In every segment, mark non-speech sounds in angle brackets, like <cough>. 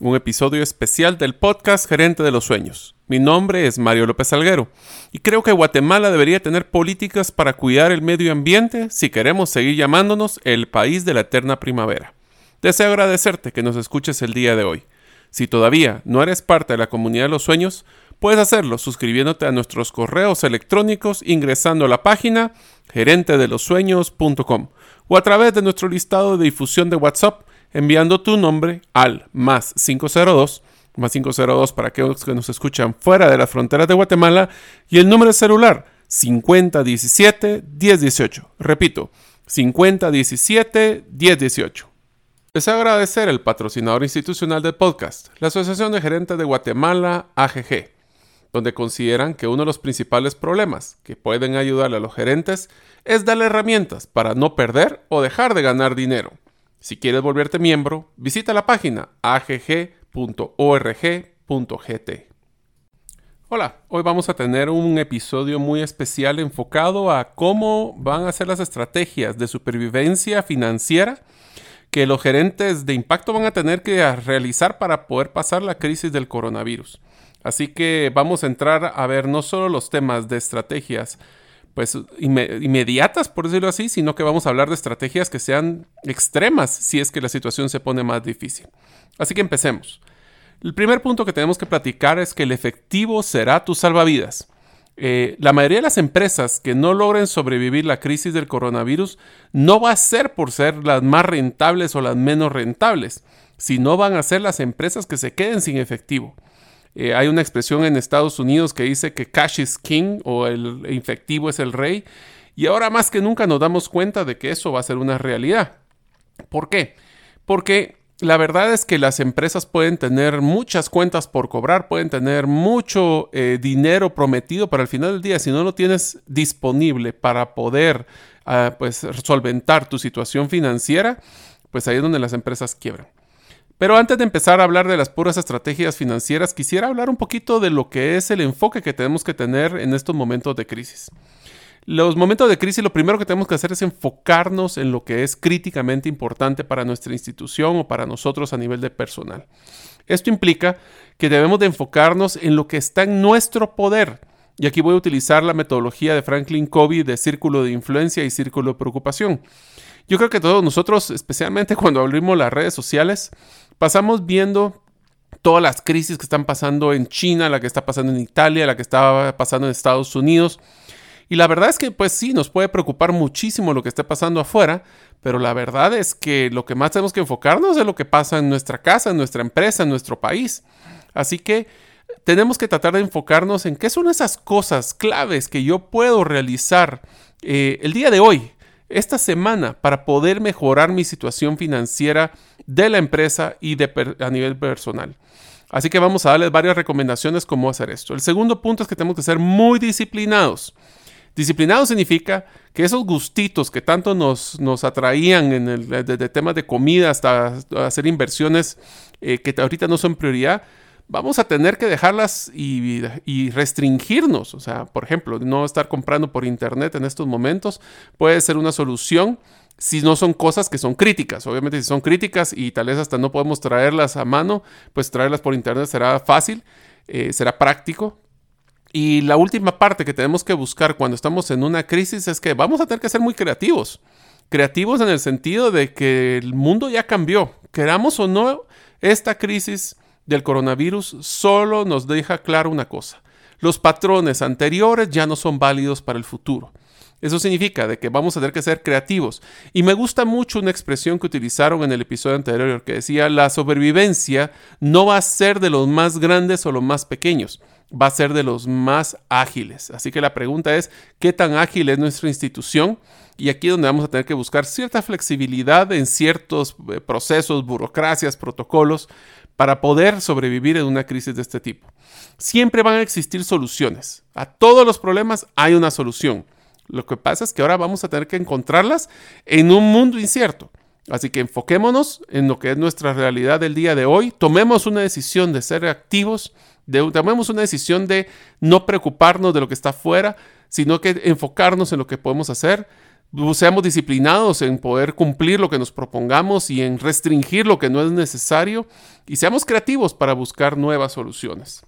un episodio especial del podcast Gerente de los Sueños. Mi nombre es Mario López Alguero y creo que Guatemala debería tener políticas para cuidar el medio ambiente si queremos seguir llamándonos el país de la eterna primavera. Deseo agradecerte que nos escuches el día de hoy. Si todavía no eres parte de la comunidad de los sueños, puedes hacerlo suscribiéndote a nuestros correos electrónicos ingresando a la página gerentedelosueños.com o a través de nuestro listado de difusión de WhatsApp enviando tu nombre al más 502, más 502 para aquellos que nos escuchan fuera de las fronteras de Guatemala y el número celular 5017 1018. Repito, 5017 1018. Deseo agradecer el patrocinador institucional del podcast, la Asociación de Gerentes de Guatemala, AGG, donde consideran que uno de los principales problemas que pueden ayudarle a los gerentes es darle herramientas para no perder o dejar de ganar dinero. Si quieres volverte miembro, visita la página agg.org.gt. Hola, hoy vamos a tener un episodio muy especial enfocado a cómo van a ser las estrategias de supervivencia financiera que los gerentes de impacto van a tener que realizar para poder pasar la crisis del coronavirus. Así que vamos a entrar a ver no solo los temas de estrategias pues inmediatas, por decirlo así, sino que vamos a hablar de estrategias que sean extremas si es que la situación se pone más difícil. Así que empecemos. El primer punto que tenemos que platicar es que el efectivo será tu salvavidas. Eh, la mayoría de las empresas que no logren sobrevivir la crisis del coronavirus no va a ser por ser las más rentables o las menos rentables, sino van a ser las empresas que se queden sin efectivo. Eh, hay una expresión en Estados Unidos que dice que cash is king o el efectivo es el rey. Y ahora más que nunca nos damos cuenta de que eso va a ser una realidad. ¿Por qué? Porque la verdad es que las empresas pueden tener muchas cuentas por cobrar, pueden tener mucho eh, dinero prometido para el final del día. Si no lo tienes disponible para poder ah, pues, solventar tu situación financiera, pues ahí es donde las empresas quiebran. Pero antes de empezar a hablar de las puras estrategias financieras, quisiera hablar un poquito de lo que es el enfoque que tenemos que tener en estos momentos de crisis. Los momentos de crisis lo primero que tenemos que hacer es enfocarnos en lo que es críticamente importante para nuestra institución o para nosotros a nivel de personal. Esto implica que debemos de enfocarnos en lo que está en nuestro poder. Y aquí voy a utilizar la metodología de Franklin Covey de círculo de influencia y círculo de preocupación. Yo creo que todos nosotros, especialmente <laughs> cuando abrimos las redes sociales, pasamos viendo todas las crisis que están pasando en China, la que está pasando en Italia, la que está pasando en Estados Unidos. Y la verdad es que pues sí, nos puede preocupar muchísimo lo que esté pasando afuera, pero la verdad es que lo que más tenemos que enfocarnos es lo que pasa en nuestra casa, en nuestra empresa, en nuestro país. Así que tenemos que tratar de enfocarnos en qué son esas cosas claves que yo puedo realizar eh, el día de hoy, esta semana para poder mejorar mi situación financiera de la empresa y de a nivel personal. Así que vamos a darles varias recomendaciones cómo hacer esto. El segundo punto es que tenemos que ser muy disciplinados. Disciplinado significa que esos gustitos que tanto nos, nos atraían en el, de, temas de comida hasta hacer inversiones eh, que ahorita no son prioridad, vamos a tener que dejarlas y, restringirnos. O sea, por ejemplo, no estar comprando por internet en estos momentos puede ser una solución si no son cosas que son críticas. Obviamente si son críticas y tal vez hasta no podemos traerlas a mano, pues traerlas por internet será fácil, eh, será práctico. Y la última parte que tenemos que buscar cuando estamos en una crisis es que vamos a tener que ser muy creativos. Creativos en el sentido de que el mundo ya cambió. Queramos o no, esta crisis del coronavirus solo nos deja claro una cosa. Los patrones anteriores ya no son válidos para el futuro. Eso significa de que vamos a tener que ser creativos. Y me gusta mucho una expresión que utilizaron en el episodio anterior que decía, la sobrevivencia no va a ser de los más grandes o los más pequeños, va a ser de los más ágiles. Así que la pregunta es, ¿qué tan ágil es nuestra institución? Y aquí es donde vamos a tener que buscar cierta flexibilidad en ciertos eh, procesos, burocracias, protocolos, para poder sobrevivir en una crisis de este tipo. Siempre van a existir soluciones. A todos los problemas hay una solución. Lo que pasa es que ahora vamos a tener que encontrarlas en un mundo incierto. Así que enfoquémonos en lo que es nuestra realidad del día de hoy, tomemos una decisión de ser activos, tomemos una decisión de no preocuparnos de lo que está afuera, sino que enfocarnos en lo que podemos hacer, seamos disciplinados en poder cumplir lo que nos propongamos y en restringir lo que no es necesario y seamos creativos para buscar nuevas soluciones.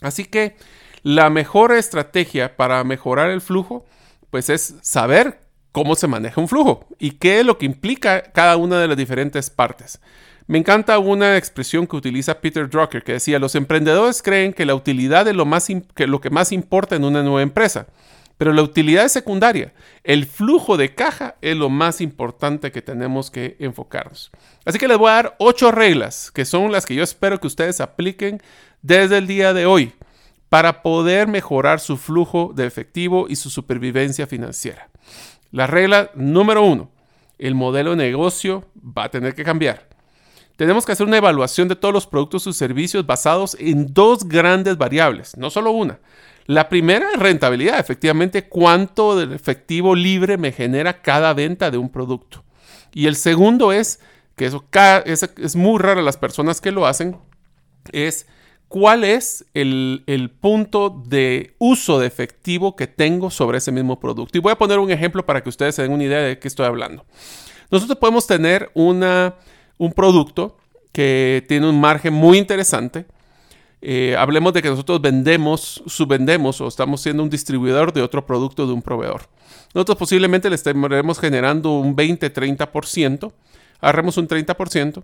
Así que la mejor estrategia para mejorar el flujo pues es saber cómo se maneja un flujo y qué es lo que implica cada una de las diferentes partes. Me encanta una expresión que utiliza Peter Drucker que decía, los emprendedores creen que la utilidad es lo, más que lo que más importa en una nueva empresa, pero la utilidad es secundaria. El flujo de caja es lo más importante que tenemos que enfocarnos. Así que les voy a dar ocho reglas que son las que yo espero que ustedes apliquen desde el día de hoy para poder mejorar su flujo de efectivo y su supervivencia financiera. La regla número uno, el modelo de negocio va a tener que cambiar. Tenemos que hacer una evaluación de todos los productos y servicios basados en dos grandes variables, no solo una. La primera es rentabilidad, efectivamente, cuánto de efectivo libre me genera cada venta de un producto. Y el segundo es, que eso es, muy raro las personas que lo hacen, es cuál es el, punto de uso de efectivo que tengo sobre ese mismo producto. Y voy a poner un ejemplo para que ustedes se den una idea de qué estoy hablando. Nosotros podemos tener una, un producto que tiene un margen muy interesante. Eh, hablemos de que nosotros vendemos, subvendemos o estamos siendo un distribuidor de otro producto de un proveedor. Nosotros posiblemente le estaremos generando un 20-30%, agarremos un 30%,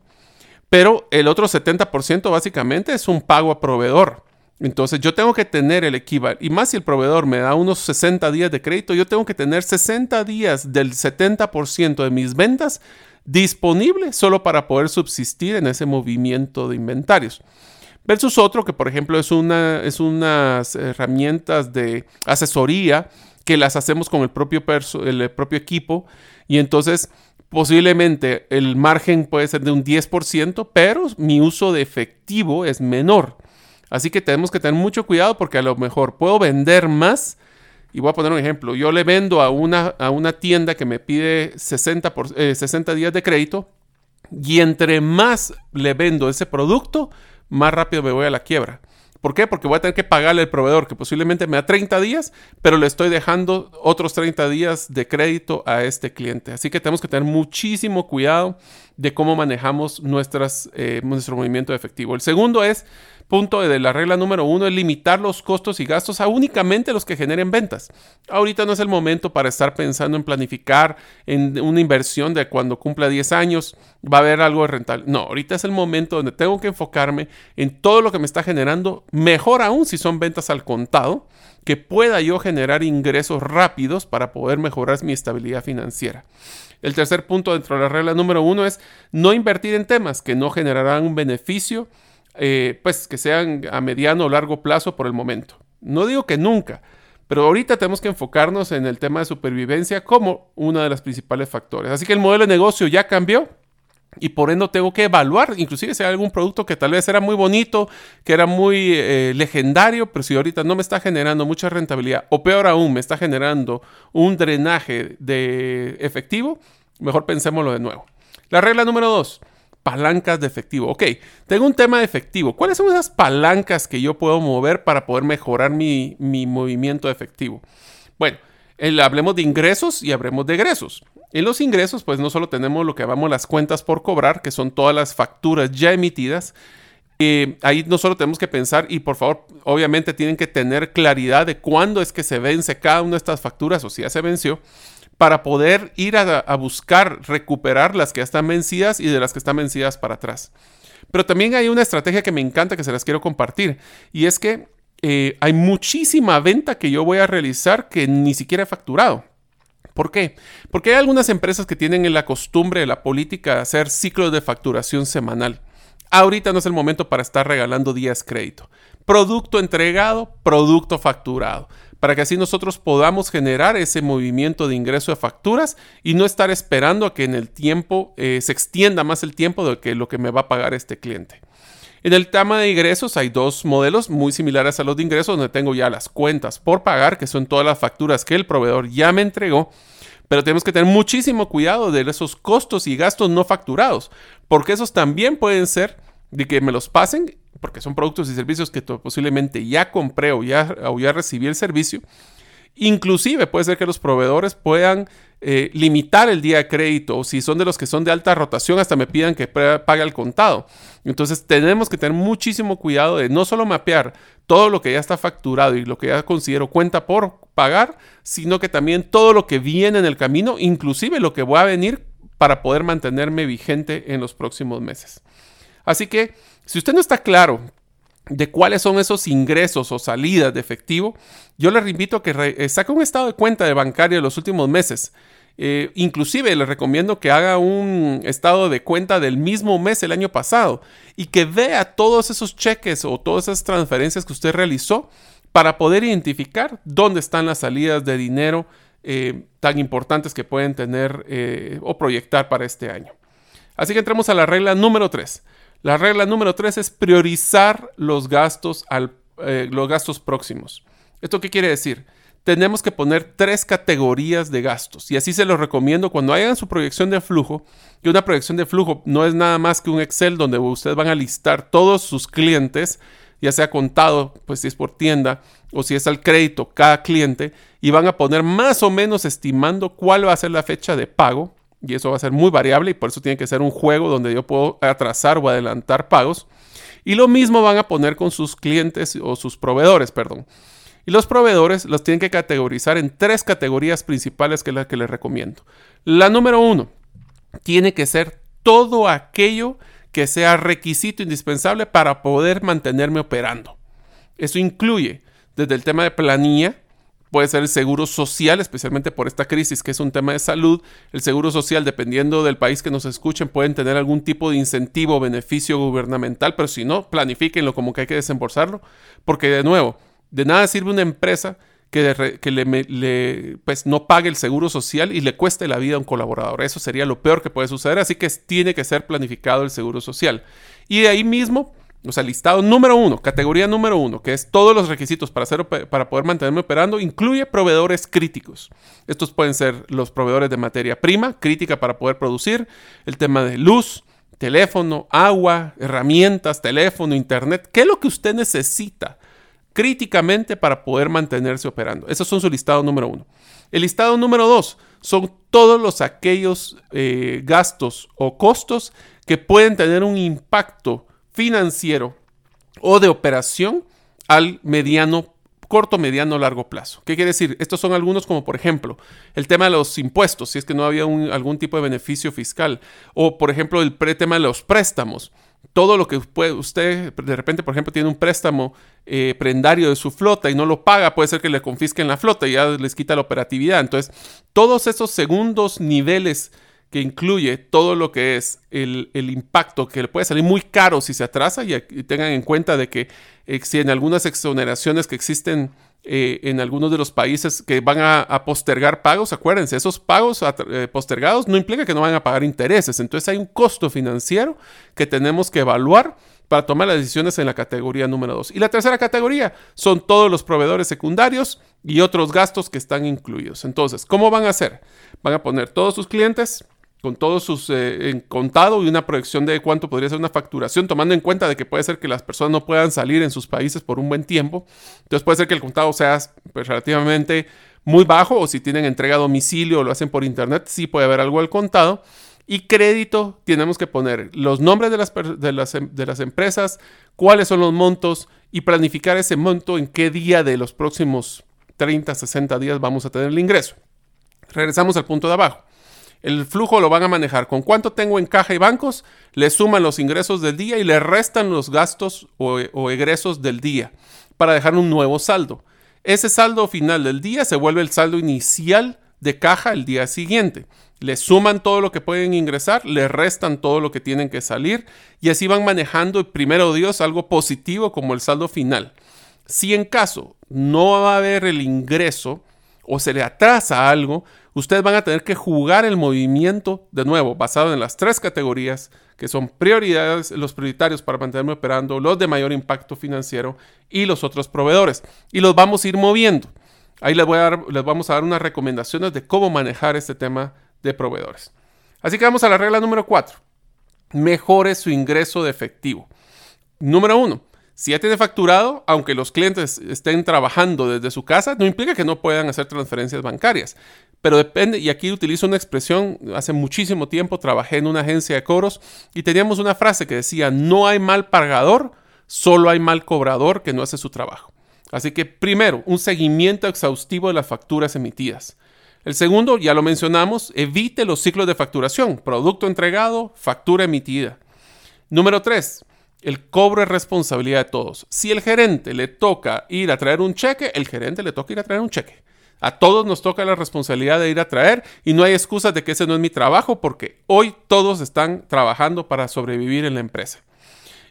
pero el otro 70% básicamente es un pago a proveedor. Entonces yo tengo que tener el equivalente, y más si el proveedor me da unos 60 días de crédito, yo tengo que tener 60 días del 70% de mis ventas disponible solo para poder subsistir en ese movimiento de inventarios. Versus otro que por ejemplo es, una, es unas herramientas de asesoría que las hacemos con el propio, el propio equipo y entonces Posiblemente el margen puede ser de un 10%, pero mi uso de efectivo es menor. Así que tenemos que tener mucho cuidado porque a lo mejor puedo vender más. Y voy a poner un ejemplo. Yo le vendo a una, a una tienda que me pide 60, por, 60 eh, días de crédito y entre más le vendo ese producto, más rápido me voy a la quiebra. ¿Por qué? Porque voy a tener que pagarle al proveedor que posiblemente me da 30 días, pero le estoy dejando otros 30 días de crédito a este cliente. Así que tenemos que tener muchísimo cuidado de cómo manejamos eh, nuestro movimiento de efectivo. El segundo es punto de la regla número uno es limitar los costos y gastos a únicamente los que generen ventas. Ahorita no es el momento para estar pensando en planificar en una inversión de cuando cumpla 10 años va a haber algo de rentable. No, ahorita es el momento donde tengo que enfocarme en todo lo que me está generando, mejor aún si son ventas al contado, que pueda yo generar ingresos rápidos para poder mejorar mi estabilidad financiera. El tercer punto dentro de la regla número uno es no invertir en temas que no generarán un beneficio eh, pues que sean a mediano o largo plazo por el momento. No digo que nunca, pero ahorita tenemos que enfocarnos en el tema de supervivencia como uno de los principales factores. Así que el modelo de negocio ya cambió y por ende tengo que evaluar, inclusive si hay algún producto que tal vez era muy bonito, que era muy eh, legendario, pero si ahorita no me está generando mucha rentabilidad o peor aún me está generando un drenaje de efectivo, mejor pensémoslo de nuevo. La regla número dos palancas de efectivo. Ok, tengo un tema de efectivo. ¿Cuáles son esas palancas que yo puedo mover para poder mejorar mi, movimiento de efectivo? Bueno, hablemos de ingresos y hablemos de egresos. En los ingresos, pues no solo tenemos lo que llamamos las cuentas por cobrar, que son todas las facturas ya emitidas. Eh, ahí no solo tenemos que pensar, y por favor, obviamente tienen que tener claridad de cuándo es que se vence cada una de estas facturas o si ya se venció para poder ir a, buscar recuperar las que ya están vencidas y de las que están vencidas para atrás. Pero también hay una estrategia que me encanta que se las quiero compartir y es que eh, hay muchísima venta que yo voy a realizar que ni siquiera he facturado. ¿Por qué? Porque hay algunas empresas que tienen la costumbre, la política de hacer ciclos de facturación semanal. Ahorita no es el momento para estar regalando días crédito. Producto entregado, producto facturado. Para que así nosotros podamos generar ese movimiento de ingreso de facturas y no estar esperando a que en el tiempo eh, se extienda más el tiempo de que lo que me va a pagar este cliente. En el tema de ingresos hay dos modelos muy similares a los de ingresos donde tengo ya las cuentas por pagar, que son todas las facturas que el proveedor ya me entregó, pero tenemos que tener muchísimo cuidado de esos costos y gastos no facturados, porque esos también pueden ser de que me los pasen, porque son productos y servicios que posiblemente ya compré o ya, recibí el servicio. Inclusive puede ser que los proveedores puedan eh, limitar el día de crédito o si son de los que son de alta rotación hasta me pidan que pague al contado. Entonces tenemos que tener muchísimo cuidado de no solo mapear todo lo que ya está facturado y lo que ya considero cuenta por pagar, sino que también todo lo que viene en el camino, inclusive lo que va a venir para poder mantenerme vigente en los próximos meses. Así que si usted no está claro de cuáles son esos ingresos o salidas de efectivo, yo les invito a que eh, saque un estado de cuenta de bancario de los últimos meses. Eh, inclusive les recomiendo que haga un estado de cuenta del mismo mes el año pasado y que vea todos esos cheques o todas esas transferencias que usted realizó para poder identificar dónde están las salidas de dinero eh, tan importantes que pueden tener o proyectar para este año. Así que entremos a la regla número 3. La regla número 3 es priorizar los gastos, al, eh, los gastos próximos. ¿Esto qué quiere decir? Tenemos que poner tres categorías de gastos y así se los recomiendo cuando hagan su proyección de flujo. Y una proyección de flujo no es nada más que un Excel donde ustedes van a listar todos sus clientes, ya sea contado, pues si es por tienda o si es al crédito cada cliente, y van a poner más o menos estimando cuál va a ser la fecha de pago y eso va a ser muy variable y por eso tiene que ser un juego donde yo puedo atrasar o adelantar pagos. Y lo mismo van a poner con sus clientes o sus proveedores, perdón. Y los proveedores los tienen que categorizar en tres categorías principales que es la que les recomiendo. La número uno, tiene que ser todo aquello que sea requisito indispensable para poder mantenerme operando. Eso incluye desde el tema de planilla, puede ser el seguro social, especialmente por esta crisis que es un tema de salud. El seguro social, dependiendo del país que nos escuchen, pueden tener algún tipo de incentivo o beneficio gubernamental, pero si no, planifíquenlo como que hay que desembolsarlo, porque de nuevo, de nada sirve una empresa que, que le, pues, no pague el seguro social y le cueste la vida a un colaborador. Eso sería lo peor que puede suceder, así que tiene que ser planificado el seguro social. Y de ahí mismo o sea, listado número uno, categoría número uno, que es todos los requisitos para, para poder mantenerme operando, incluye proveedores críticos. Estos pueden ser los proveedores de materia prima, crítica para poder producir, el tema de luz, teléfono, agua, herramientas, teléfono, internet. ¿Qué es lo que usted necesita críticamente para poder mantenerse operando? Esos son su listado número uno. El listado número dos son todos los aquellos eh, gastos o costos que pueden tener un impacto financiero o de operación al mediano, corto, mediano, largo plazo. ¿Qué quiere decir? Estos son algunos como por ejemplo el tema de los impuestos, si es que no había algún tipo de beneficio fiscal, o por ejemplo el tema de los préstamos. Todo lo que puede, usted de repente, por ejemplo, tiene un préstamo eh, prendario de su flota y no lo paga, puede ser que le confisquen la flota y ya les quita la operatividad. Entonces, todos esos segundos niveles que incluye todo lo que es el, impacto que le puede salir muy caro si se atrasa y, tengan en cuenta de que eh, si en algunas exoneraciones que existen eh, en algunos de los países que van a, postergar pagos, acuérdense, esos pagos eh, postergados no implica que no van a pagar intereses, entonces hay un costo financiero que tenemos que evaluar para tomar las decisiones en la categoría número 2. Y la tercera categoría son todos los proveedores secundarios y otros gastos que están incluidos. Entonces, ¿cómo van a hacer? Van a poner todos sus clientes, con todos sus eh, contado y una proyección de cuánto podría ser una facturación, tomando en cuenta de que puede ser que las personas no puedan salir en sus países por un buen tiempo. Entonces puede ser que el contado sea pues, relativamente muy bajo o si tienen entrega a domicilio o lo hacen por internet, sí puede haber algo al contado. Y crédito, tenemos que poner los nombres de las, de las, de las empresas, cuáles son los montos y planificar ese monto en qué día de los próximos 30, 60 días vamos a tener el ingreso. Regresamos al punto de abajo. El flujo lo van a manejar con cuánto tengo en caja y bancos, le suman los ingresos del día y le restan los gastos o, egresos del día para dejar un nuevo saldo. Ese saldo final del día se vuelve el saldo inicial de caja el día siguiente. Le suman todo lo que pueden ingresar, le restan todo lo que tienen que salir y así van manejando, primero Dios, algo positivo como el saldo final. Si en caso no va a haber el ingreso o se le atrasa algo, ustedes van a tener que jugar el movimiento de nuevo, basado en las tres categorías que son prioridades, los prioritarios para mantenerme operando, los de mayor impacto financiero y los otros proveedores. Y los vamos a ir moviendo. Ahí les, voy a dar, les vamos a dar unas recomendaciones de cómo manejar este tema de proveedores. Así que vamos a la regla número 4. Mejore su ingreso de efectivo. Número 1. Si ya tiene facturado, aunque los clientes estén trabajando desde su casa, no implica que no puedan hacer transferencias bancarias. Pero depende, y aquí utilizo una expresión, hace muchísimo tiempo trabajé en una agencia de coros y teníamos una frase que decía, no hay mal pagador, solo hay mal cobrador que no hace su trabajo. Así que primero, un seguimiento exhaustivo de las facturas emitidas. El segundo, ya lo mencionamos, evite los ciclos de facturación, producto entregado, factura emitida. Número tres, el cobro es responsabilidad de todos. Si el gerente le toca ir a traer un cheque, el gerente le toca ir a traer un cheque. A todos nos toca la responsabilidad de ir a traer y no hay excusas de que ese no es mi trabajo porque hoy todos están trabajando para sobrevivir en la empresa.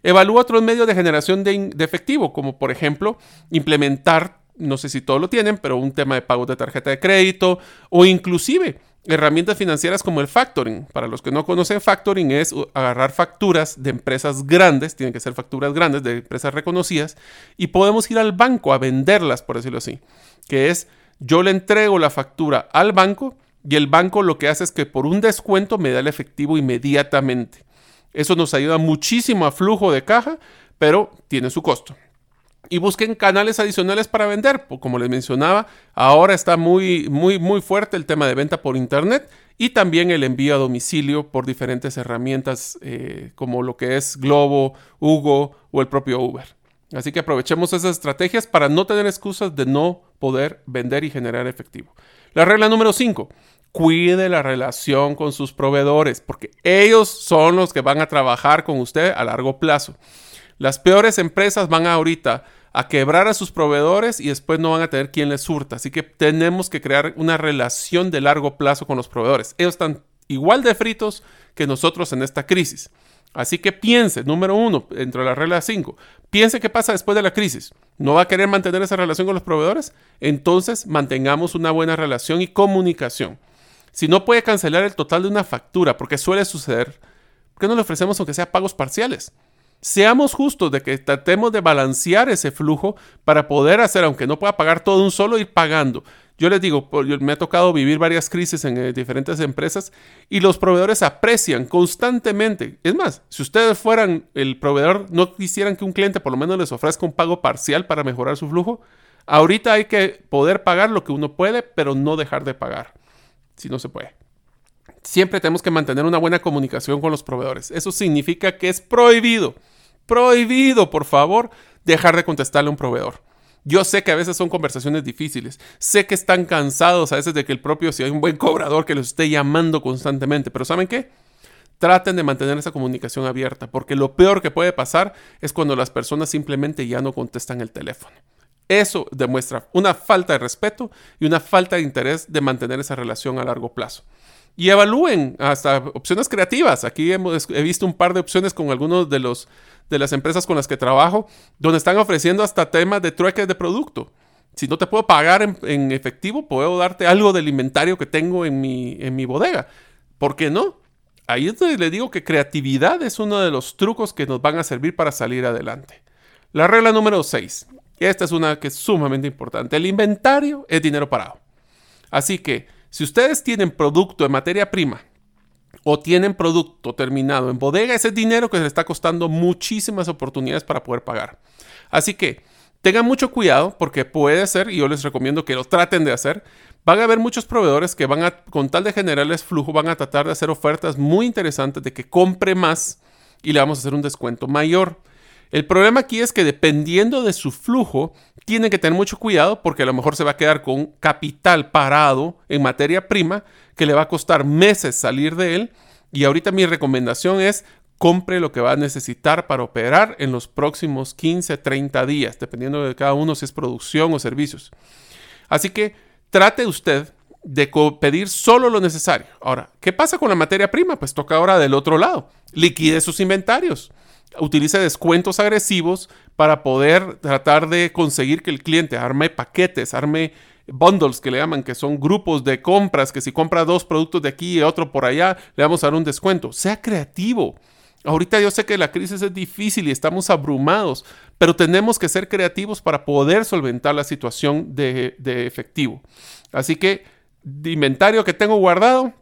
Evalúa otros medios de generación de, efectivo, como por ejemplo implementar, no sé si todos lo tienen, pero un tema de pagos de tarjeta de crédito o inclusive herramientas financieras como el factoring. Para los que no conocen factoring es agarrar facturas de empresas grandes, tienen que ser facturas grandes de empresas reconocidas, y podemos ir al banco a venderlas, por decirlo así, que es yo le entrego la factura al banco y el banco lo que hace es que por un descuento me da el efectivo inmediatamente. Eso nos ayuda muchísimo a flujo de caja, pero tiene su costo. Y busquen canales adicionales para vender. Como les mencionaba, ahora está muy, muy, muy fuerte el tema de venta por internet y también el envío a domicilio por diferentes herramientas eh, como lo que es Globo, Hugo o el propio Uber. Así que aprovechemos esas estrategias para no tener excusas de no poder vender y generar efectivo. La regla número 5 cuide la relación con sus proveedores, porque ellos son los que van a trabajar con usted a largo plazo. Las peores empresas van ahorita a quebrar a sus proveedores y después no van a tener quien les surta. Así que tenemos que crear una relación de largo plazo con los proveedores. Ellos están igual de fritos que nosotros en esta crisis. Así que piense, número uno, dentro de la regla 5, piense qué pasa después de la crisis. ¿No va a querer mantener esa relación con los proveedores? Entonces mantengamos una buena relación y comunicación. Si no puede cancelar el total de una factura, porque suele suceder, ¿por qué no le ofrecemos aunque sea pagos parciales? Seamos justos de que tratemos de balancear ese flujo para poder hacer, aunque no pueda pagar todo un solo, ir pagando. Yo les digo, me ha tocado vivir varias crisis en eh, diferentes empresas y los proveedores aprecian constantemente. Es más, si ustedes fueran el proveedor, no quisieran que un cliente por lo menos les ofrezca un pago parcial para mejorar su flujo, ahorita hay que poder pagar lo que uno puede, pero no dejar de pagar si no se puede. Siempre tenemos que mantener una buena comunicación con los proveedores. Eso significa que es prohibido, prohibido, por favor, dejar de contestarle a un proveedor. Yo sé que a veces son conversaciones difíciles, sé que están cansados a veces de que el propio, si hay un buen cobrador que los esté llamando constantemente, pero ¿saben qué? Traten de mantener esa comunicación abierta, porque lo peor que puede pasar es cuando las personas simplemente ya no contestan el teléfono. Eso demuestra una falta de respeto y una falta de interés de mantener esa relación a largo plazo. Y evalúen hasta opciones creativas. Aquí hemos, he visto un par de opciones con algunos de, los, de las empresas con las que trabajo, donde están ofreciendo hasta temas de trueques de producto. Si no te puedo pagar en, efectivo, puedo darte algo del inventario que tengo en mi, en mi bodega. ¿Por qué no? Ahí es donde le digo que creatividad es uno de los trucos que nos van a servir para salir adelante. La regla número 6. Esta es una que es sumamente importante. El inventario es dinero parado. Así que si ustedes tienen producto en materia prima o tienen producto terminado en bodega, ese es dinero que les está costando muchísimas oportunidades para poder pagar. Así que tengan mucho cuidado porque puede ser, y yo les recomiendo que lo traten de hacer, van a haber muchos proveedores que van a, con tal de generarles flujo, van a tratar de hacer ofertas muy interesantes de que compre más y le vamos a hacer un descuento mayor. El problema aquí es que dependiendo de su flujo, tiene que tener mucho cuidado porque a lo mejor se va a quedar con capital parado en materia prima que le va a costar meses salir de él. Y ahorita mi recomendación es compre lo que va a necesitar para operar en los próximos 15, 30 días, dependiendo de cada uno si es producción o servicios. Así que trate usted de pedir solo lo necesario. Ahora, ¿qué pasa con la materia prima? Pues toca ahora del otro lado. Liquide sus inventarios. Utilice descuentos agresivos para poder tratar de conseguir que el cliente arme paquetes, arme bundles que le llaman, que son grupos de compras, que si compra dos productos de aquí y otro por allá, le vamos a dar un descuento. Sea creativo. Ahorita yo sé que la crisis es difícil y estamos abrumados, pero tenemos que ser creativos para poder solventar la situación de, efectivo. Así que, inventario que tengo guardado,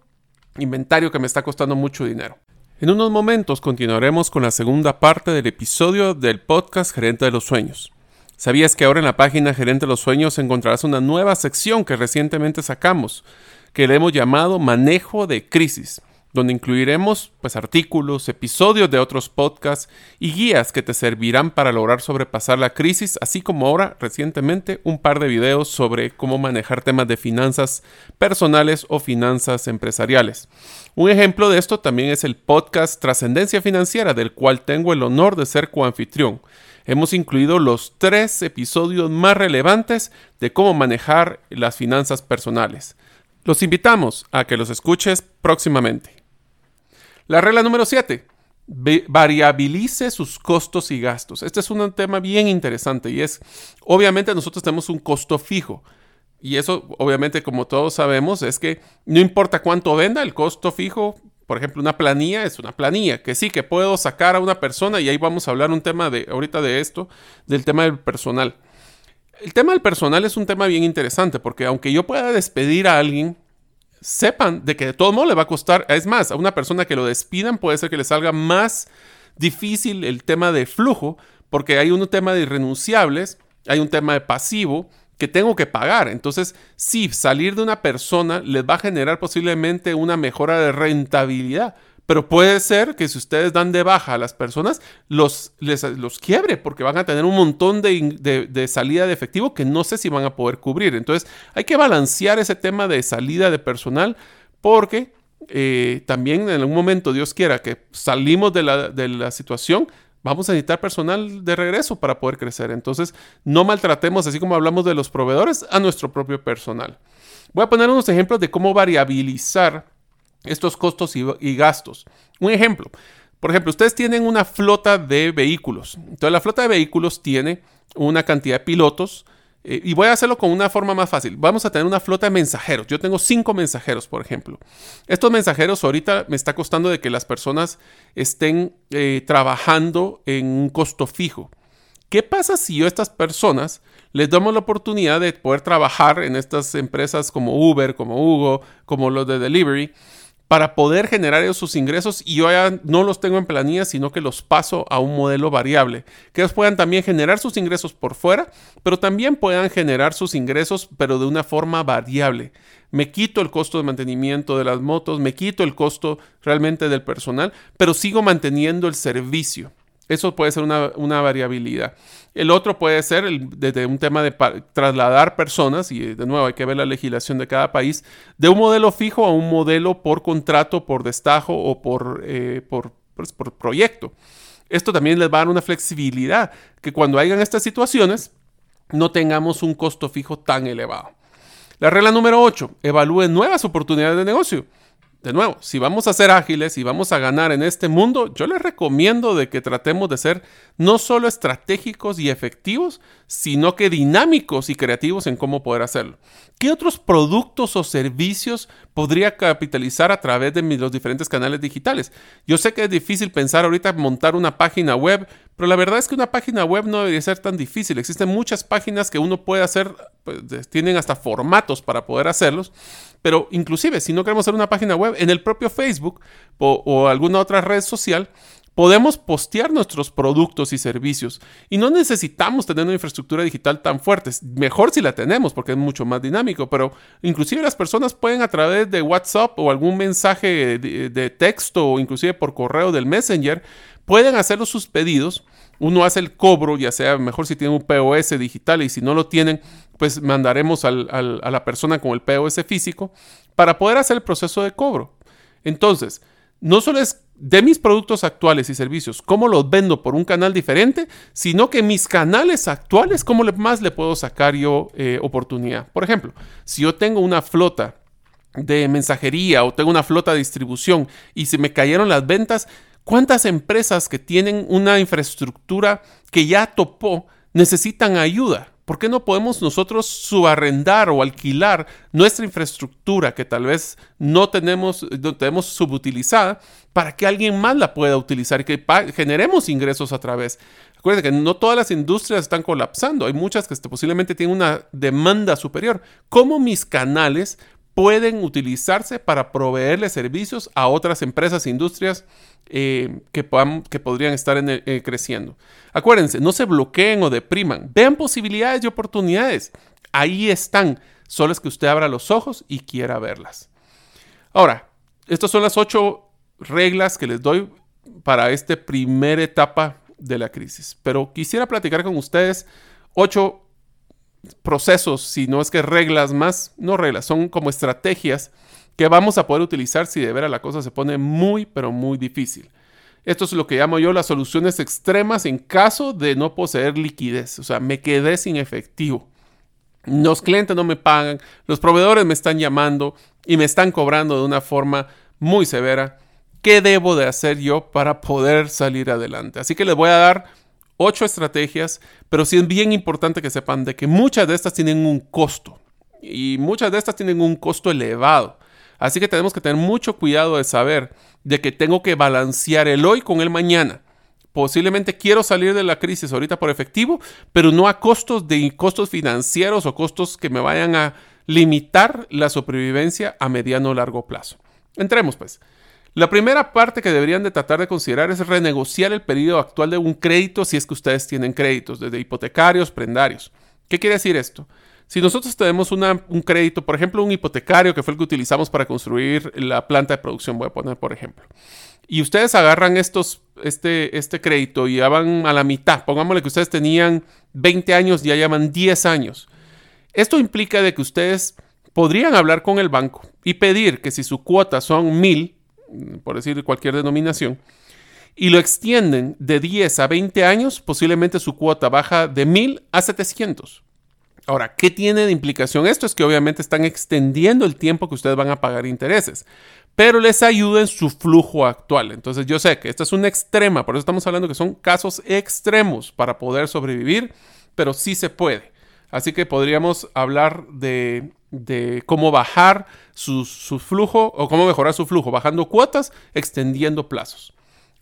inventario que me está costando mucho dinero. En unos momentos continuaremos con la segunda parte del episodio del podcast Gerente de los Sueños. ¿Sabías que ahora en la página Gerente de los Sueños encontrarás una nueva sección que recientemente sacamos, que le hemos llamado Manejo de Crisis? Donde incluiremos pues artículos, episodios de otros podcasts y guías que te servirán para lograr sobrepasar la crisis, así como ahora recientemente un par de videos sobre cómo manejar temas de finanzas personales o finanzas empresariales. Un ejemplo de esto también es el podcast Trascendencia Financiera, del cual tengo el honor de ser coanfitrión. Hemos incluido los tres episodios más relevantes de cómo manejar las finanzas personales. Los invitamos a que los escuches próximamente. La regla número 7. Variabilice sus costos y gastos. Este es un tema bien interesante y es, obviamente nosotros tenemos un costo fijo. Y eso, obviamente, como todos sabemos, es que no importa cuánto venda, el costo fijo, por ejemplo, una planilla es una planilla, que sí, que puedo sacar a una persona y ahí vamos a hablar un tema de, ahorita de esto, del tema del personal. El tema del personal es un tema bien interesante porque aunque yo pueda despedir a alguien, sepan de que de todo modo le va a costar, es más, a una persona que lo despidan puede ser que le salga más difícil el tema de flujo, porque hay un tema de irrenunciables, hay un tema de pasivo que tengo que pagar. Entonces, sí, salir de una persona les va a generar posiblemente una mejora de rentabilidad, pero puede ser que si ustedes dan de baja a las personas, los, les, los quiebre porque van a tener un montón de, salida de efectivo que no sé si van a poder cubrir. Entonces hay que balancear ese tema de salida de personal porque eh, también en algún momento, Dios quiera, que salimos de la, de la situación, vamos a necesitar personal de regreso para poder crecer. Entonces, no maltratemos, así como hablamos de los proveedores, a nuestro propio personal. Voy a poner unos ejemplos de cómo variabilizar estos costos y, gastos. Un ejemplo, por ejemplo, ustedes tienen una flota de vehículos. Entonces la flota de vehículos tiene una cantidad de pilotos eh, y voy a hacerlo con una forma más fácil. Vamos a tener una flota de mensajeros. Yo tengo cinco mensajeros, por ejemplo. Estos mensajeros ahorita me está costando de que las personas estén eh, trabajando en un costo fijo. ¿Qué pasa si yo a estas personas les damos la oportunidad de poder trabajar en estas empresas como Uber, como Hugo, como los de Delivery? Para poder generar esos ingresos y yo ya no los tengo en planilla, sino que los paso a un modelo variable, que ellos puedan también generar sus ingresos por fuera, pero también puedan generar sus ingresos, pero de una forma variable. Me quito el costo de mantenimiento de las motos, me quito el costo realmente del personal, pero sigo manteniendo el servicio. Eso puede ser una, variabilidad. El otro puede ser desde un tema de trasladar personas, y de nuevo hay que ver la legislación de cada país, de un modelo fijo a un modelo por contrato, por destajo o por, eh, por, pues, por proyecto. Esto también les va a dar una flexibilidad, que cuando hayan estas situaciones no tengamos un costo fijo tan elevado. La regla número 8, evalúe nuevas oportunidades de negocio de nuevo, si vamos a ser ágiles y vamos a ganar en este mundo, yo les recomiendo de que tratemos de ser no solo estratégicos y efectivos, sino que dinámicos y creativos en cómo poder hacerlo. ¿Qué otros productos o servicios podría capitalizar a través de los diferentes canales digitales? Yo sé que es difícil pensar ahorita montar una página web, pero la verdad es que una página web no debería ser tan difícil. Existen muchas páginas que uno puede hacer, pues, tienen hasta formatos para poder hacerlos. Pero inclusive, si no queremos hacer una página web, en el propio Facebook o alguna otra red social, podemos postear nuestros productos y servicios y no necesitamos tener una infraestructura digital tan fuerte. Mejor si la tenemos porque es mucho más dinámico, pero inclusive las personas pueden a través de WhatsApp o algún mensaje de, texto o inclusive por correo del Messenger, pueden hacer sus pedidos. Uno hace el cobro, ya sea mejor si tienen un POS digital y si no lo tienen, pues mandaremos a la persona con el POS físico para poder hacer el proceso de cobro. Entonces, no solo es de mis productos actuales y servicios, cómo los vendo por un canal diferente, sino que mis canales actuales, cómo más le puedo sacar yo eh, oportunidad. Por ejemplo, si yo tengo una flota de mensajería o tengo una flota de distribución y se me cayeron las ventas, ¿cuántas empresas que tienen una infraestructura que ya topó necesitan ayuda? ¿Por qué no podemos nosotros subarrendar o alquilar nuestra infraestructura que tal vez no tenemos, no tenemos subutilizada para que alguien más la pueda utilizar y que generemos ingresos a través? Acuérdense que no todas las industrias están colapsando, hay muchas que este, posiblemente tienen una demanda superior. ¿Cómo mis canales pueden utilizarse para proveerle servicios a otras empresas e industrias eh, que, que, podrían estar eh, creciendo. Acuérdense, no se bloqueen o depriman, vean posibilidades y oportunidades. Ahí están, solo es que usted abra los ojos y quiera verlas. Ahora, estas son las ocho reglas que les doy para esta primera etapa de la crisis, pero quisiera platicar con ustedes ocho procesos, si no es que reglas más, no reglas, son como estrategias que vamos a poder utilizar si de veras la cosa se pone muy, pero muy difícil. Esto es lo que llamo yo las soluciones extremas en caso de no poseer liquidez, o sea, me quedé sin efectivo. Los clientes no me pagan, los proveedores me están llamando y me están cobrando de una forma muy severa. ¿Qué debo de hacer yo para poder salir adelante? Así que les voy a dar ocho estrategias, pero sí es bien importante que sepan de que muchas de estas tienen un costo y muchas de estas tienen un costo elevado. Así que tenemos que tener mucho cuidado de saber de que tengo que balancear el hoy con el mañana. Posiblemente quiero salir de la crisis ahorita por efectivo, pero no a costos de costos financieros o costos que me vayan a limitar la supervivencia a mediano o largo plazo. Entremos pues. La primera parte que deberían de tratar de considerar es renegociar el periodo actual de un crédito si es que ustedes tienen créditos, desde hipotecarios, prendarios. ¿Qué quiere decir esto? Si nosotros tenemos un crédito, por ejemplo, un hipotecario que fue el que utilizamos para construir la planta de producción, voy a poner por ejemplo, y ustedes agarran estos, este, este crédito y ya van a la mitad, pongámosle que ustedes tenían 20 años y ya llevan 10 años. Esto implica de que ustedes podrían hablar con el banco y pedir que si su cuota son mil, por decir cualquier denominación, y lo extienden de 10 a 20 años, posiblemente su cuota baja de 1000 a 700. Ahora, ¿qué tiene de implicación esto? Es que obviamente están extendiendo el tiempo que ustedes van a pagar intereses, pero les ayuda en su flujo actual. Entonces yo sé que esta es una extrema, por eso estamos hablando que son casos extremos para poder sobrevivir, pero sí se puede. Así que podríamos hablar de de cómo bajar su, flujo o cómo mejorar su flujo, bajando cuotas, extendiendo plazos.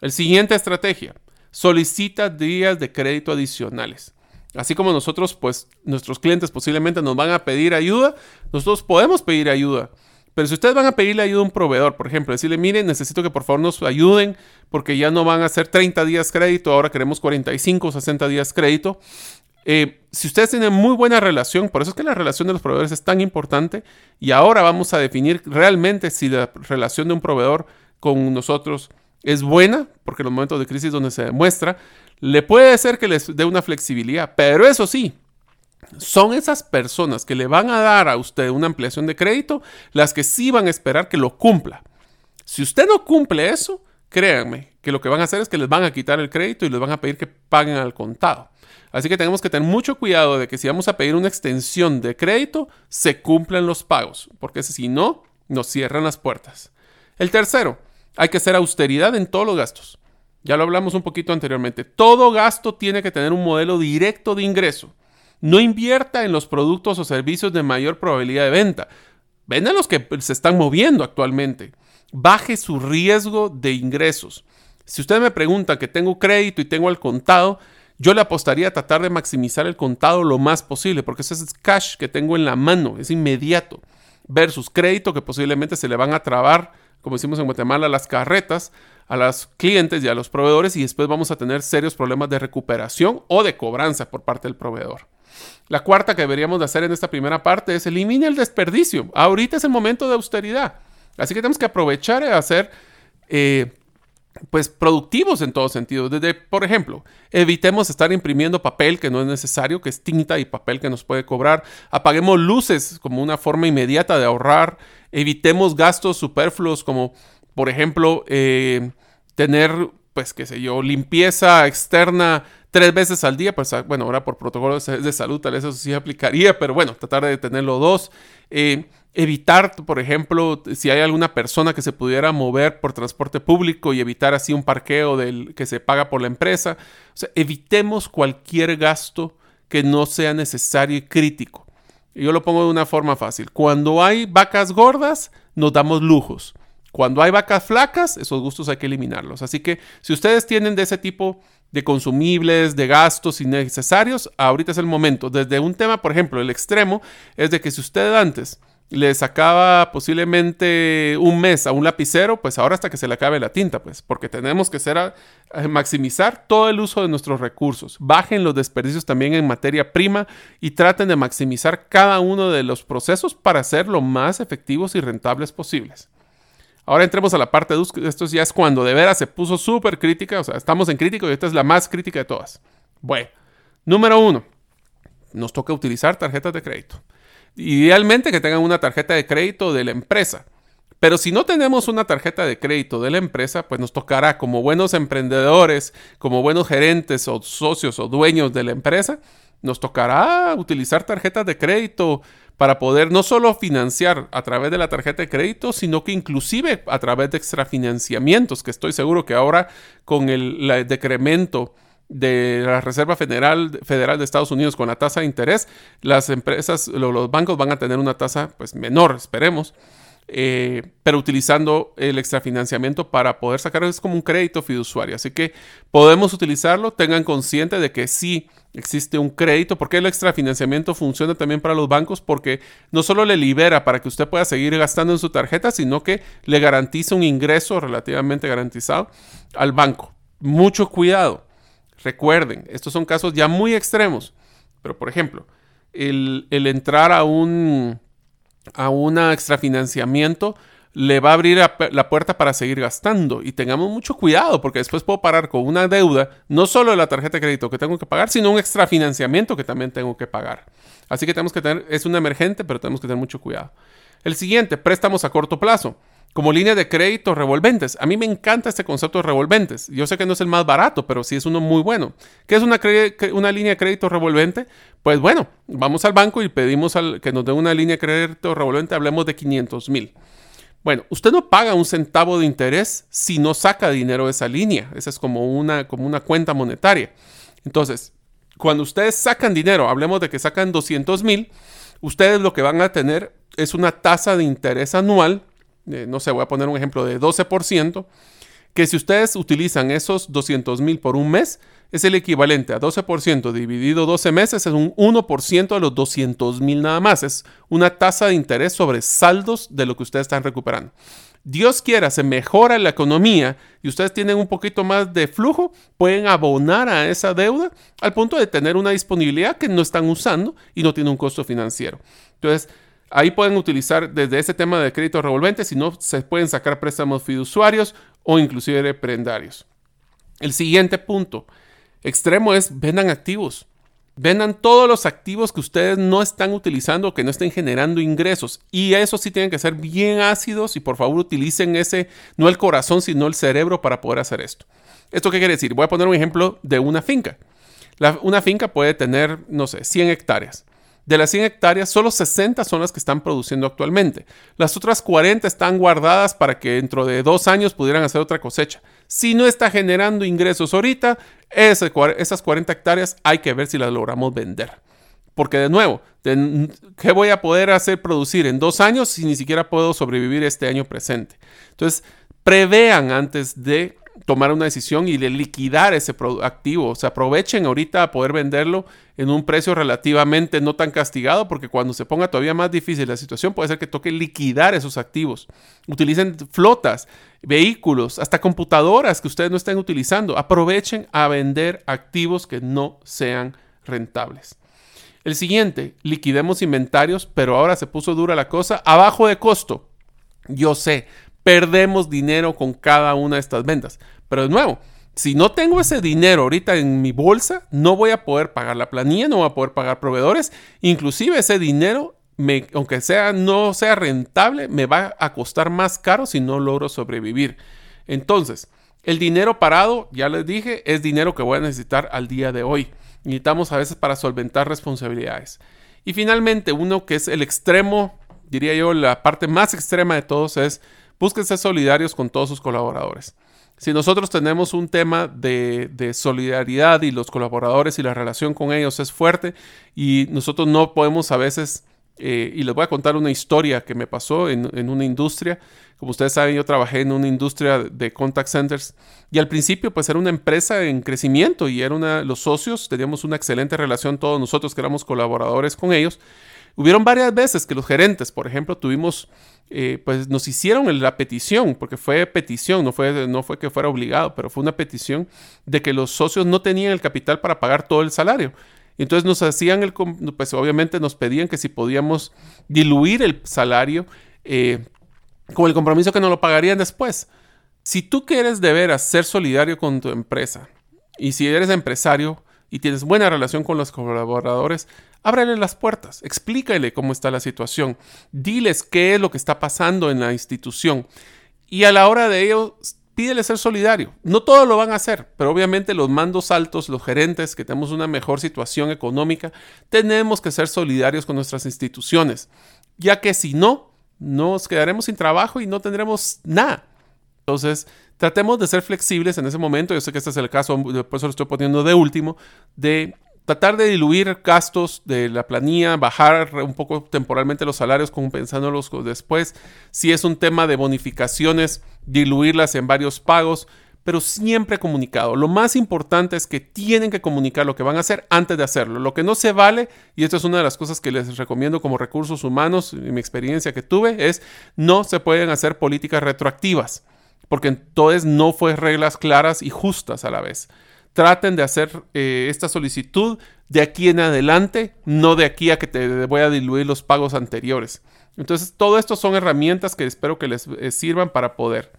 El siguiente estrategia, solicita días de crédito adicionales. Así como nosotros, pues nuestros clientes posiblemente nos van a pedir ayuda, nosotros podemos pedir ayuda. Pero si ustedes van a pedirle ayuda a un proveedor, por ejemplo, decirle, miren, necesito que por favor nos ayuden porque ya no van a ser 30 días crédito, ahora queremos 45 o 60 días crédito, eh, si ustedes tienen muy buena relación, por eso es que la relación de los proveedores es tan importante y ahora vamos a definir realmente si la relación de un proveedor con nosotros es buena, porque en los momentos de crisis donde se demuestra, le puede ser que les dé una flexibilidad, pero eso sí, son esas personas que le van a dar a usted una ampliación de crédito las que sí van a esperar que lo cumpla. Si usted no cumple eso, créanme que lo que van a hacer es que les van a quitar el crédito y les van a pedir que paguen al contado. Así que tenemos que tener mucho cuidado de que si vamos a pedir una extensión de crédito, se cumplan los pagos, porque si no, nos cierran las puertas. El tercero, hay que hacer austeridad en todos los gastos. Ya lo hablamos un poquito anteriormente. Todo gasto tiene que tener un modelo directo de ingreso. No invierta en los productos o servicios de mayor probabilidad de venta. Venda los que se están moviendo actualmente. Baje su riesgo de ingresos. Si usted me pregunta que tengo crédito y tengo al contado, yo le apostaría a tratar de maximizar el contado lo más posible, porque ese es cash que tengo en la mano, es inmediato, versus crédito que posiblemente se le van a trabar, como decimos en Guatemala, las carretas a los clientes y a los proveedores y después vamos a tener serios problemas de recuperación o de cobranza por parte del proveedor. La cuarta que deberíamos de hacer en esta primera parte es elimine el desperdicio. Ahorita es el momento de austeridad. Así que tenemos que aprovechar y hacer eh, pues productivos en todo sentido. Desde, por ejemplo, evitemos estar imprimiendo papel que no es necesario, que es tinta y papel que nos puede cobrar. Apaguemos luces como una forma inmediata de ahorrar. Evitemos gastos superfluos como, por ejemplo, eh, tener, pues, qué sé yo, limpieza externa tres veces al día. Pues, bueno, ahora por protocolos de salud tal vez eso sí aplicaría, pero bueno, tratar de tenerlo dos. Eh, evitar, por ejemplo, si hay alguna persona que se pudiera mover por transporte público y evitar así un parqueo del, que se paga por la empresa. Evitemos cualquier gasto que no sea necesario y crítico. Yo lo pongo de una forma fácil. Cuando hay vacas gordas, nos damos lujos. Cuando hay vacas flacas, esos gustos hay que eliminarlos. Así que si ustedes tienen de ese tipo de consumibles, de gastos innecesarios, ahorita es el momento. Desde un tema, por ejemplo, el extremo, es de que si usted antes le sacaba posiblemente un mes a un lapicero, pues ahora hasta que se le acabe la tinta, pues, porque tenemos que ser a, maximizar todo el uso de nuestros recursos. Bajen los desperdicios también en materia prima y traten de maximizar cada uno de los procesos para ser lo más efectivos y rentables posibles. Ahora entremos a la parte de esto ya es cuando de veras se puso súper crítica, o sea, estamos en crítico y esta es la más crítica de todas. Bueno, número uno, nos toca utilizar tarjetas de crédito. Idealmente que tengan una tarjeta de crédito de la empresa. Pero si no tenemos una tarjeta de crédito de la empresa, pues nos tocará como buenos emprendedores, como buenos gerentes o socios o dueños de la empresa, nos tocará utilizar tarjetas de crédito para poder no solo financiar a través de la tarjeta de crédito, sino que inclusive a través de extrafinanciamientos, que estoy seguro que ahora con el, decremento de la Reserva Federal, Federal de Estados Unidos con la tasa de interés, las empresas, los bancos van a tener una tasa pues menor, esperemos. Eh, pero utilizando el extrafinanciamiento para poder sacar es como un crédito fiduciario. Así que podemos utilizarlo, tengan consciente de que sí existe un crédito, porque el extrafinanciamiento funciona también para los bancos, porque no solo le libera para que usted pueda seguir gastando en su tarjeta, sino que le garantiza un ingreso relativamente garantizado al banco. Mucho cuidado. Recuerden, estos son casos ya muy extremos, pero por ejemplo, el, entrar a un a extrafinanciamiento le va a abrir la puerta para seguir gastando. Y tengamos mucho cuidado porque después puedo parar con una deuda, no solo de la tarjeta de crédito que tengo que pagar, sino un extrafinanciamiento que también tengo que pagar. Así que tenemos que tener, es un emergente, pero tenemos que tener mucho cuidado. El siguiente, préstamos a corto plazo como línea de crédito revolventes. A mí me encanta este concepto de revolventes. Yo sé que no es el más barato, pero sí es uno muy bueno. ¿Qué es una, línea de crédito revolvente? Pues bueno, vamos al banco y pedimos al, que nos dé una línea de crédito revolvente, hablemos de 500 mil. Bueno, usted no paga un centavo de interés si no saca dinero de esa línea. Esa es como una, como una cuenta monetaria. Entonces, cuando ustedes sacan dinero, hablemos de que sacan 200 mil, ustedes lo que van a tener es una tasa de interés anual no sé, voy a poner un ejemplo de 12%, que si ustedes utilizan esos 200 mil por un mes, es el equivalente a 12% dividido 12 meses, es un 1% de los 200 mil nada más. Es una tasa de interés sobre saldos de lo que ustedes están recuperando. Dios quiera, se mejora la economía y ustedes tienen un poquito más de flujo, pueden abonar a esa deuda al punto de tener una disponibilidad que no están usando y no tiene un costo financiero. Entonces, Ahí pueden utilizar desde ese tema de crédito revolvente, si no, se pueden sacar préstamos fiduciarios o inclusive prendarios. El siguiente punto extremo es vendan activos. Vendan todos los activos que ustedes no están utilizando, que no estén generando ingresos. Y eso sí tienen que ser bien ácidos y por favor utilicen ese, no el corazón, sino el cerebro para poder hacer esto. ¿Esto qué quiere decir? Voy a poner un ejemplo de una finca. una finca puede tener, no sé, 100 hectáreas. De las 100 hectáreas, solo 60 son las que están produciendo actualmente. Las otras 40 están guardadas para que dentro de dos años pudieran hacer otra cosecha. Si no está generando ingresos ahorita, esas 40 hectáreas hay que ver si las logramos vender. Porque de nuevo, ¿qué voy a poder hacer producir en dos años si ni siquiera puedo sobrevivir este año presente? Entonces, prevean antes de tomar una decisión y de liquidar ese activo. O sea, aprovechen ahorita a poder venderlo en un precio relativamente no tan castigado, porque cuando se ponga todavía más difícil la situación, puede ser que toque liquidar esos activos. Utilicen flotas, vehículos, hasta computadoras que ustedes no estén utilizando. Aprovechen a vender activos que no sean rentables. El siguiente, liquidemos inventarios, pero ahora se puso dura la cosa, abajo de costo. Yo sé, perdemos dinero con cada una de estas ventas. Pero de nuevo, si no tengo ese dinero ahorita en mi bolsa, no voy a poder pagar la planilla, no voy a poder pagar proveedores. Inclusive ese dinero, aunque sea, no sea rentable, me va a costar más caro si no logro sobrevivir. Entonces, el dinero parado, ya les dije, es dinero que voy a necesitar al día de hoy. Necesitamos a veces para solventar responsabilidades. Y finalmente, uno que es el extremo diría yo, la parte más extrema de todos es búsquense solidarios con todos sus colaboradores. Si nosotros tenemos un tema de, solidaridad y los colaboradores y la relación con ellos es fuerte y nosotros no podemos a veces, eh, y les voy a contar una historia que me pasó en, en, una industria, como ustedes saben yo trabajé en una industria de contact centers y al principio pues era una empresa en crecimiento y era una, los socios, teníamos una excelente relación todos nosotros que éramos colaboradores con ellos. Hubieron varias veces que los gerentes, por ejemplo, tuvimos eh, pues nos hicieron la petición, porque fue petición, no fue, no fue que fuera obligado, pero fue una petición de que los socios no tenían el capital para pagar todo el salario. Entonces nos hacían el, pues obviamente nos pedían que si podíamos diluir el salario eh, con el compromiso que nos lo pagarían después. Si tú quieres de veras ser solidario con tu empresa y si eres empresario y tienes buena relación con los colaboradores, Ábrele las puertas, explícale cómo está la situación, diles qué es lo que está pasando en la institución y a la hora de ello pídele ser solidario. No todos lo van a hacer, pero obviamente los mandos altos, los gerentes que tenemos una mejor situación económica, tenemos que ser solidarios con nuestras instituciones, ya que si no, nos quedaremos sin trabajo y no tendremos nada. Entonces, tratemos de ser flexibles en ese momento. Yo sé que este es el caso, por eso lo estoy poniendo de último, de tratar de diluir gastos de la planilla, bajar un poco temporalmente los salarios compensándolos después. Si es un tema de bonificaciones, diluirlas en varios pagos, pero siempre comunicado. Lo más importante es que tienen que comunicar lo que van a hacer antes de hacerlo. Lo que no se vale, y esto es una de las cosas que les recomiendo como recursos humanos, en mi experiencia que tuve, es no se pueden hacer políticas retroactivas, porque entonces no fue reglas claras y justas a la vez traten de hacer eh, esta solicitud de aquí en adelante, no de aquí a que te voy a diluir los pagos anteriores. Entonces, todo esto son herramientas que espero que les eh, sirvan para poder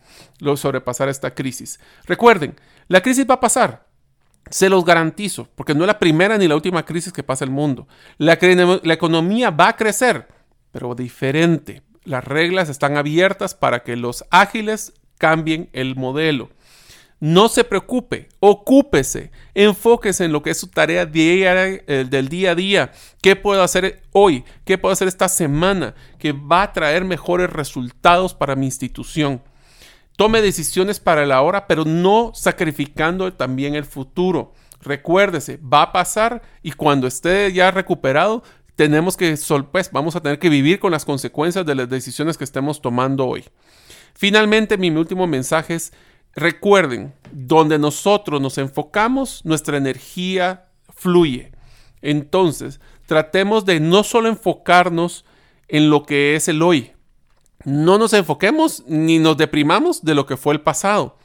sobrepasar esta crisis. Recuerden, la crisis va a pasar. Se los garantizo, porque no es la primera ni la última crisis que pasa el mundo. La, la economía va a crecer, pero diferente. Las reglas están abiertas para que los ágiles cambien el modelo. No se preocupe, ocúpese, enfóquese en lo que es su tarea eh, del día a día. ¿Qué puedo hacer hoy? ¿Qué puedo hacer esta semana que va a traer mejores resultados para mi institución? Tome decisiones para el ahora, pero no sacrificando también el futuro. Recuérdese, va a pasar y cuando esté ya recuperado, tenemos que, pues, vamos a tener que vivir con las consecuencias de las decisiones que estemos tomando hoy. Finalmente, mi último mensaje es Recuerden, donde nosotros nos enfocamos, nuestra energía fluye. Entonces, tratemos de no solo enfocarnos en lo que es el hoy. No nos enfoquemos ni nos deprimamos de lo que fue el pasado.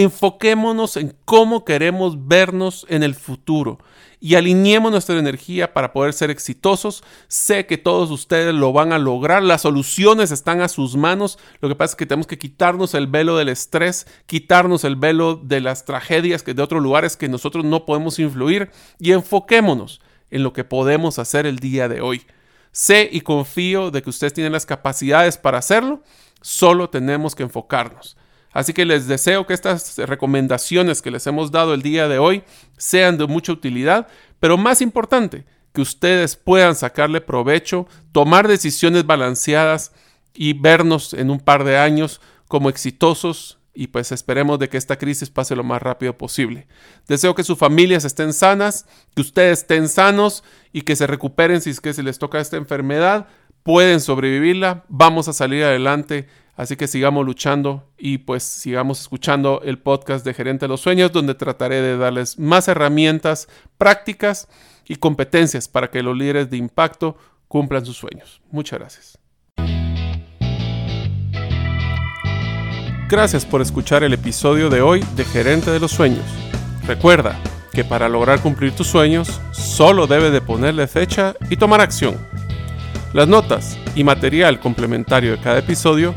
Enfoquémonos en cómo queremos vernos en el futuro y alineemos nuestra energía para poder ser exitosos. Sé que todos ustedes lo van a lograr, las soluciones están a sus manos. Lo que pasa es que tenemos que quitarnos el velo del estrés, quitarnos el velo de las tragedias que de otros lugares que nosotros no podemos influir y enfoquémonos en lo que podemos hacer el día de hoy. Sé y confío de que ustedes tienen las capacidades para hacerlo, solo tenemos que enfocarnos. Así que les deseo que estas recomendaciones que les hemos dado el día de hoy sean de mucha utilidad, pero más importante, que ustedes puedan sacarle provecho, tomar decisiones balanceadas y vernos en un par de años como exitosos y pues esperemos de que esta crisis pase lo más rápido posible. Deseo que sus familias estén sanas, que ustedes estén sanos y que se recuperen si es que se les toca esta enfermedad, pueden sobrevivirla, vamos a salir adelante Así que sigamos luchando y pues sigamos escuchando el podcast de Gerente de los Sueños, donde trataré de darles más herramientas prácticas y competencias para que los líderes de impacto cumplan sus sueños. Muchas gracias. Gracias por escuchar el episodio de hoy de Gerente de los Sueños. Recuerda que para lograr cumplir tus sueños, solo debes de ponerle fecha y tomar acción. Las notas y material complementario de cada episodio